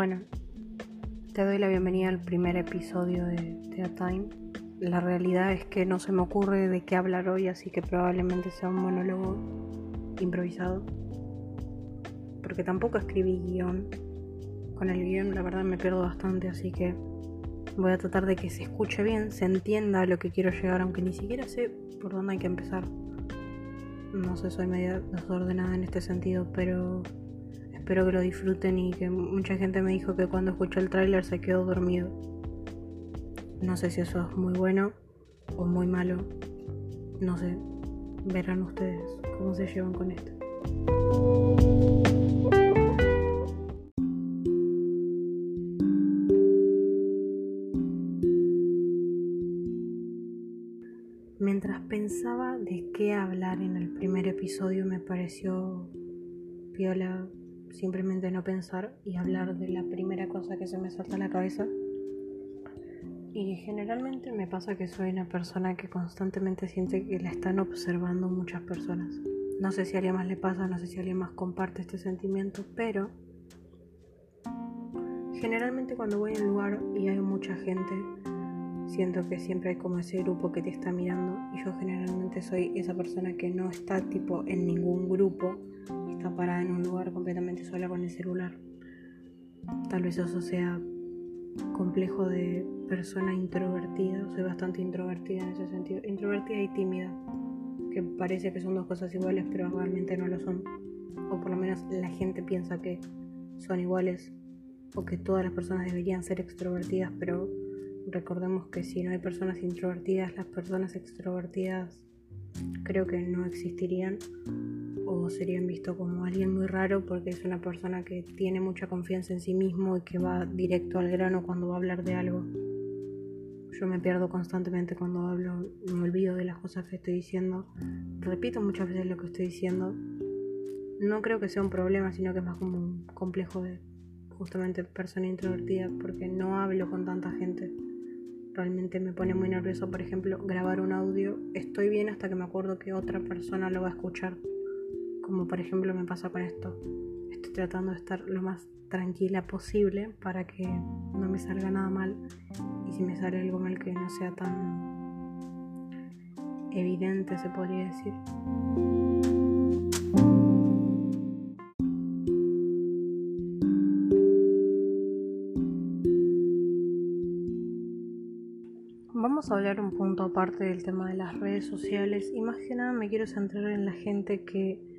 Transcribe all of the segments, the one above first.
Bueno, te doy la bienvenida al primer episodio de The Time. La realidad es que no se me ocurre de qué hablar hoy, así que probablemente sea un monólogo improvisado. Porque tampoco escribí guion. Con el guion la verdad me pierdo bastante, así que voy a tratar de que se escuche bien, se entienda lo que quiero llegar, aunque ni siquiera sé por dónde hay que empezar. No sé, soy media desordenada en este sentido, pero espero que lo disfruten y que mucha gente me dijo que cuando escuchó el tráiler se quedó dormido. No sé si eso es muy bueno o muy malo. No sé. Verán ustedes cómo se llevan con esto. Mientras pensaba de qué hablar en el primer episodio me pareció piola simplemente no pensar y hablar de la primera cosa que se me salta a la cabeza. Y generalmente me pasa que soy una persona que constantemente siente que la están observando muchas personas. No sé si a alguien más le pasa, no sé si alguien más comparte este sentimiento, pero generalmente cuando voy a un lugar y hay mucha gente, siento que siempre hay como ese grupo que te está mirando y yo generalmente soy esa persona que no está tipo en ningún grupo está parada en un lugar completamente sola con el celular. Tal vez eso sea complejo de persona introvertida. Soy bastante introvertida en ese sentido. Introvertida y tímida. Que parece que son dos cosas iguales, pero realmente no lo son. O por lo menos la gente piensa que son iguales. O que todas las personas deberían ser extrovertidas, pero recordemos que si no hay personas introvertidas, las personas extrovertidas creo que no existirían o serían visto como alguien muy raro porque es una persona que tiene mucha confianza en sí mismo y que va directo al grano cuando va a hablar de algo. Yo me pierdo constantemente cuando hablo, me olvido de las cosas que estoy diciendo, repito muchas veces lo que estoy diciendo. No creo que sea un problema, sino que es más como un complejo de justamente persona introvertida porque no hablo con tanta gente realmente me pone muy nervioso, por ejemplo, grabar un audio. Estoy bien hasta que me acuerdo que otra persona lo va a escuchar. Como por ejemplo me pasa con esto. Estoy tratando de estar lo más tranquila posible para que no me salga nada mal. Y si me sale algo mal que no sea tan evidente, se podría decir. Vamos a hablar un punto aparte del tema de las redes sociales y más que nada me quiero centrar en la gente que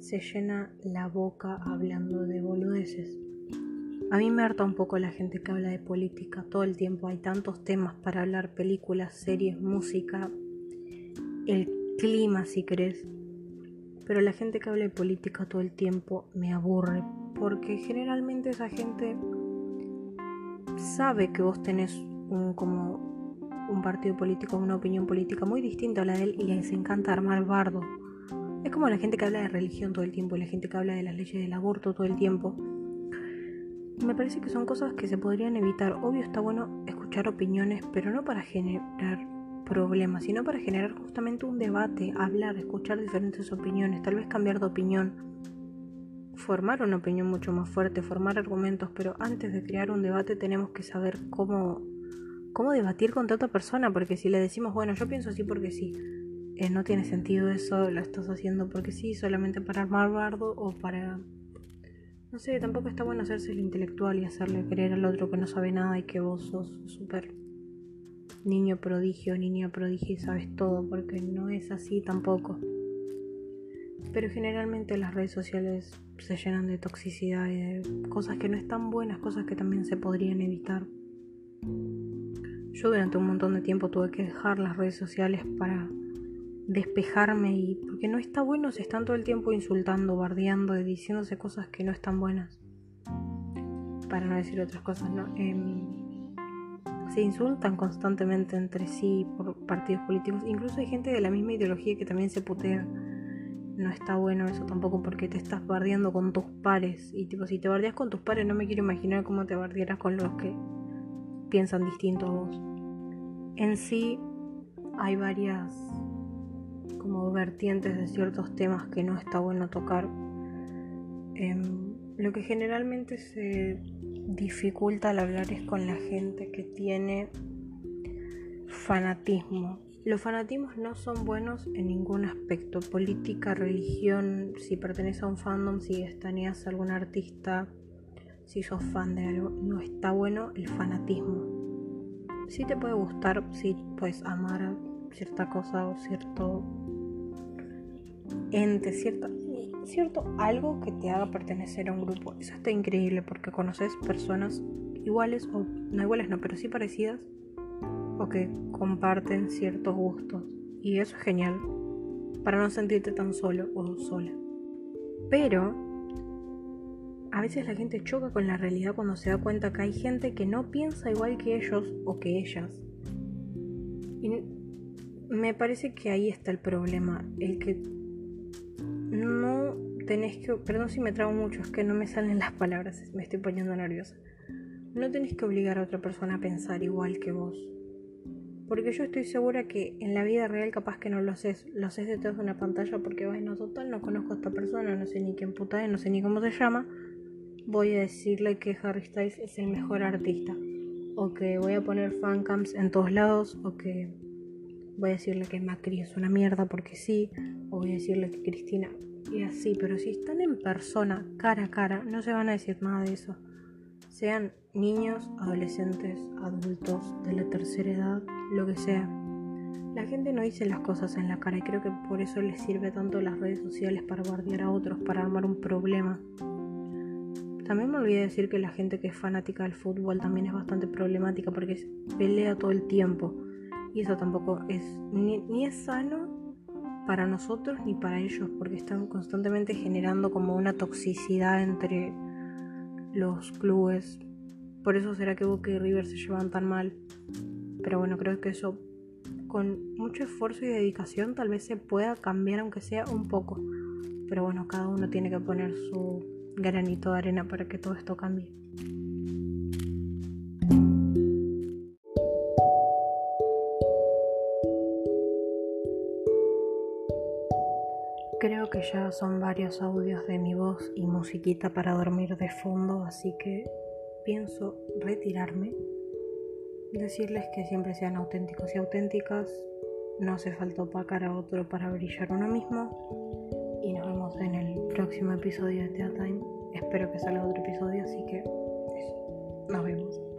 se llena la boca hablando de boludeces. A mí me harta un poco la gente que habla de política todo el tiempo. Hay tantos temas para hablar, películas, series, música, el clima si crees. Pero la gente que habla de política todo el tiempo me aburre porque generalmente esa gente sabe que vos tenés un como un partido político, una opinión política muy distinta a la de él y les encanta armar bardo. Es como la gente que habla de religión todo el tiempo, la gente que habla de las leyes del aborto todo el tiempo. Me parece que son cosas que se podrían evitar. Obvio está bueno escuchar opiniones, pero no para generar problemas, sino para generar justamente un debate, hablar, escuchar diferentes opiniones, tal vez cambiar de opinión, formar una opinión mucho más fuerte, formar argumentos, pero antes de crear un debate tenemos que saber cómo cómo debatir con otra persona, porque si le decimos, bueno, yo pienso así porque sí, eh, no tiene sentido eso, lo estás haciendo porque sí, solamente para armar bardo o para... No sé, tampoco está bueno hacerse el intelectual y hacerle creer al otro que no sabe nada y que vos sos súper niño prodigio, niña prodigio y sabes todo, porque no es así tampoco. Pero generalmente las redes sociales se llenan de toxicidad y de cosas que no están buenas, cosas que también se podrían evitar. Yo durante un montón de tiempo tuve que dejar las redes sociales para despejarme y porque no está bueno si están todo el tiempo insultando, bardeando diciéndose cosas que no están buenas. Para no decir otras cosas, ¿no? Em, se insultan constantemente entre sí por partidos políticos. Incluso hay gente de la misma ideología que también se putea. No está bueno eso tampoco porque te estás bardeando con tus pares. Y tipo, si te bardeas con tus pares, no me quiero imaginar cómo te bardearás con los que piensan distinto a vos. En sí hay varias como vertientes de ciertos temas que no está bueno tocar. Em, lo que generalmente se dificulta al hablar es con la gente que tiene fanatismo. Los fanatismos no son buenos en ningún aspecto. Política, religión, si perteneces a un fandom, si estaneas a algún artista, si sos fan de algo, no está bueno el fanatismo. Si te puede gustar, si puedes amar cierta cosa o cierto ente, cierta, cierto algo que te haga pertenecer a un grupo. Eso está increíble porque conoces personas iguales o no iguales, no, pero sí parecidas o que comparten ciertos gustos. Y eso es genial para no sentirte tan solo o sola. Pero a veces la gente choca con la realidad cuando se da cuenta que hay gente que no piensa igual que ellos o que ellas. Y me parece que ahí está el problema, el que no tenés que, perdón si me trago mucho, es que no me salen las palabras, me estoy poniendo nerviosa. No tenés que obligar a otra persona a pensar igual que vos. Porque yo estoy segura que en la vida real capaz que no lo haces, lo haces detrás de una pantalla porque bueno, total no conozco a esta persona, no sé ni quién puta es, no sé ni cómo se llama. Voy a decirle que Harry Styles es el mejor artista. O que voy a poner fancams en todos lados. O que voy a decirle que Macri es una mierda porque sí, o voy a decirle que Cristina y así, pero si están en persona, cara a cara, no se van a decir nada de eso. Sean niños, adolescentes, adultos, de la tercera edad, lo que sea. La gente no dice las cosas en la cara y creo que por eso les sirve tanto las redes sociales para guardiar a otros, para armar un problema. También me olvidé decir que la gente que es fanática del fútbol también es bastante problemática porque pelea todo el tiempo y eso tampoco es ni, es sano para nosotros ni para ellos, porque están constantemente generando como una toxicidad entre los clubes. Por eso será que Boca y River se llevan tan mal. Pero bueno, creo que eso con mucho esfuerzo y dedicación tal vez se pueda cambiar aunque sea un poco. Pero bueno, cada uno tiene que poner su granito de arena para que todo esto cambie. Creo que ya son varios audios de mi voz y musiquita para dormir de fondo, así que pienso retirarme. Decirles que siempre sean auténticos y auténticas. No hace falta opacar a otro para brillar uno mismo. Y nos vemos en el próximo episodio de Tea Time. Espero que salga otro episodio, así que. Nos vemos.